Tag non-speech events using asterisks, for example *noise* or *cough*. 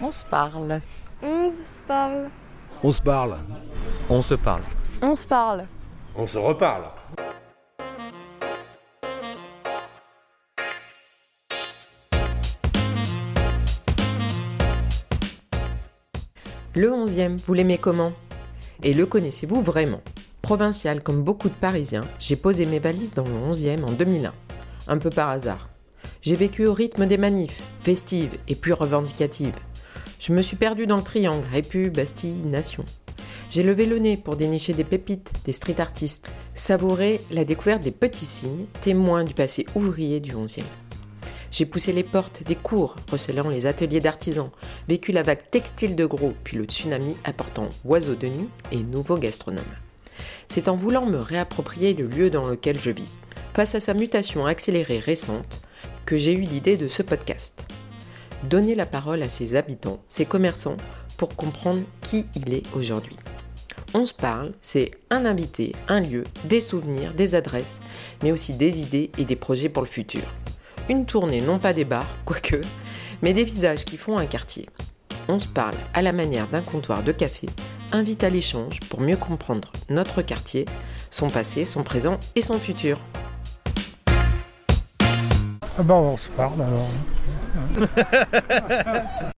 On se parle. On se parle. On se parle. On se parle. On se parle. On se reparle. Le 11e, vous l'aimez comment? Et le connaissez-vous vraiment? Provincial comme beaucoup de Parisiens, j'ai posé mes valises dans le 11e en 2001. Un peu par hasard. J'ai vécu au rythme des manifs, festives et puis revendicatives. Je me suis perdu dans le triangle, Répu, Bastille, Nation. J'ai levé le nez pour dénicher des pépites, des street artistes, savourer la découverte des petits signes, témoins du passé ouvrier du 11e. J'ai poussé les portes des cours, recelant les ateliers d'artisans, vécu la vague textile de gros, puis le tsunami apportant oiseaux de nuit et nouveaux gastronomes. C'est en voulant me réapproprier le lieu dans lequel je vis, face à sa mutation accélérée récente, que j'ai eu l'idée de ce podcast. Donner la parole à ses habitants, ses commerçants, pour comprendre qui il est aujourd'hui. On se parle, c'est un invité, un lieu, des souvenirs, des adresses, mais aussi des idées et des projets pour le futur. Une tournée non pas des bars, *laughs* quoique, mais des visages qui font un quartier. On se parle à la manière d'un comptoir de café, invite à l'échange pour mieux comprendre notre quartier, son passé, son présent et son futur. Ah ben on se parle alors. *laughs*